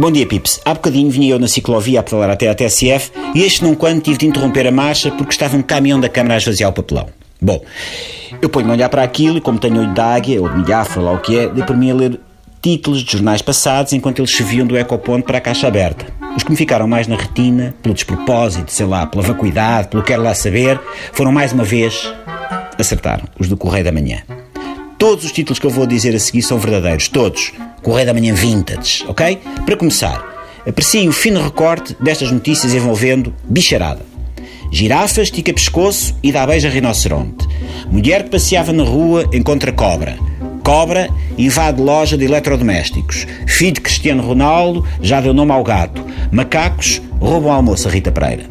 Bom dia, Pips. Há bocadinho vinha eu na ciclovia a pedalar até a TSF e este não quando tive de interromper a marcha porque estava um caminhão da Câmara a esvaziar o papelão. Bom, eu ponho-me a olhar para aquilo e como tenho olho de águia ou de milhafra, lá o que é, dei por mim a ler títulos de jornais passados enquanto eles se viam do ecoponto para a caixa aberta. Os que me ficaram mais na retina, pelo despropósito, sei lá, pela vacuidade, pelo quero lá saber, foram mais uma vez acertaram, os do Correio da Manhã. Todos os títulos que eu vou dizer a seguir são verdadeiros, todos. Correio da Manhã Vintage, ok? Para começar, aprecie o fino recorte destas notícias envolvendo bicharada. Girafa estica pescoço e dá beijo a rinoceronte. Mulher que passeava na rua encontra cobra. Cobra invade loja de eletrodomésticos. Filho de Cristiano Ronaldo já deu nome ao gato. Macacos roubam almoço a Rita Pereira.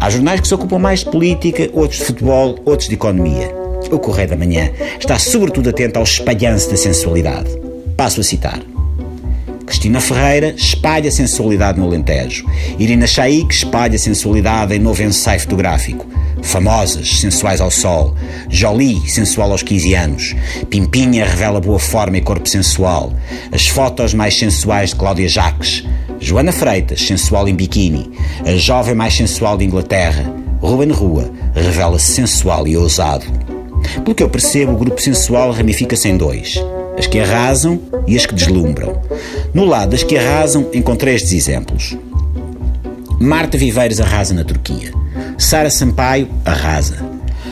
Há jornais que se ocupam mais de política, outros de futebol, outros de economia. O Correio da Manhã está sobretudo atento ao espalhanço da sensualidade. Passo a citar. Cristina Ferreira espalha sensualidade no Alentejo. Irina Shaik espalha sensualidade em novo ensaio fotográfico. Famosas, sensuais ao sol. Jolie, sensual aos 15 anos. Pimpinha revela boa forma e corpo sensual. As fotos mais sensuais de Cláudia Jacques. Joana Freitas, sensual em biquíni. A jovem mais sensual de Inglaterra. Ruben Rua revela-se sensual e ousado. Pelo que eu percebo, o grupo sensual ramifica-se em dois: as que arrasam e as que deslumbram. No lado das que arrasam, encontrei estes exemplos. Marta Viveiros arrasa na Turquia. Sara Sampaio arrasa.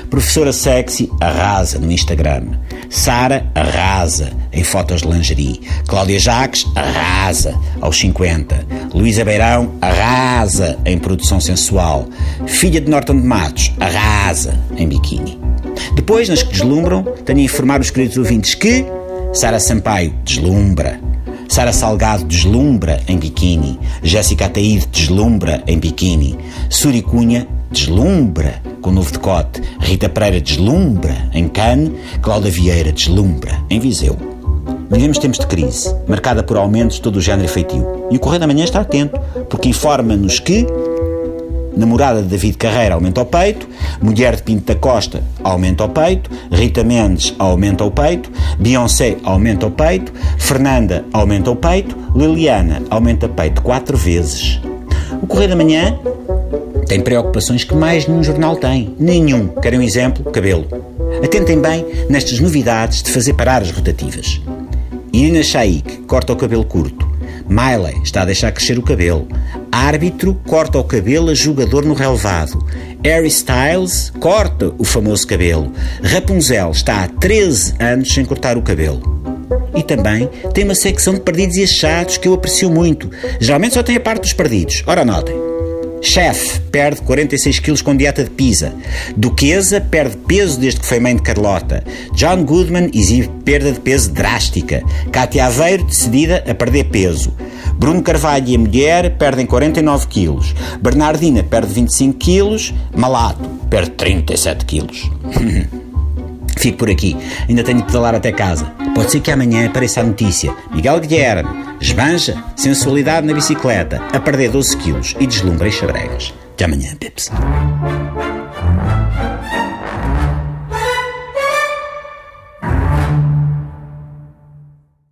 Professora Sexy arrasa no Instagram. Sara arrasa em fotos de lingerie. Cláudia Jacques arrasa aos 50. Luísa Beirão arrasa em produção sensual. Filha de Norton de Matos arrasa em biquíni. Depois, nas que deslumbram, tenho a informar os queridos ouvintes que Sara Sampaio deslumbra. Sara Salgado deslumbra em biquíni. Jéssica Ataíde deslumbra em biquíni. Suri Cunha deslumbra com novo decote. Rita Pereira deslumbra em Cannes. Cláudia Vieira deslumbra em Viseu. Vivemos tempos de crise, marcada por aumentos de todo o género e. E o Correio da Manhã está atento, porque informa-nos que namorada de David Carreira aumenta o peito, mulher de Pinto da Costa aumenta o peito, Rita Mendes aumenta o peito, Beyoncé aumenta o peito, Fernanda aumenta o peito, Liliana aumenta o peito quatro vezes. O Correio da Manhã tem preocupações que mais nenhum jornal tem. Nenhum. Querem um exemplo? Cabelo. Atentem bem nestas novidades de fazer parar as rotativas. Irina Shaik corta o cabelo curto. Miley está a deixar crescer o cabelo. Árbitro corta o cabelo a jogador no relevado. Harry Styles corta o famoso cabelo. Rapunzel está há 13 anos sem cortar o cabelo. E também tem uma secção de perdidos e achados que eu aprecio muito. Geralmente só tem a parte dos perdidos. Ora, notem. Chef perde 46 quilos com dieta de pizza. Duquesa perde peso desde que foi mãe de Carlota. John Goodman exibe perda de peso drástica. Cátia Aveiro decidida a perder peso. Bruno Carvalho e a mulher perdem 49 quilos. Bernardina perde 25 quilos. Malato perde 37 quilos. Fico por aqui. Ainda tenho de pedalar até casa. Pode ser que amanhã apareça a notícia. Miguel Guilherme esbanja sensualidade na bicicleta a perder 12 quilos e deslumbra em xabregas. Até amanhã, Pips.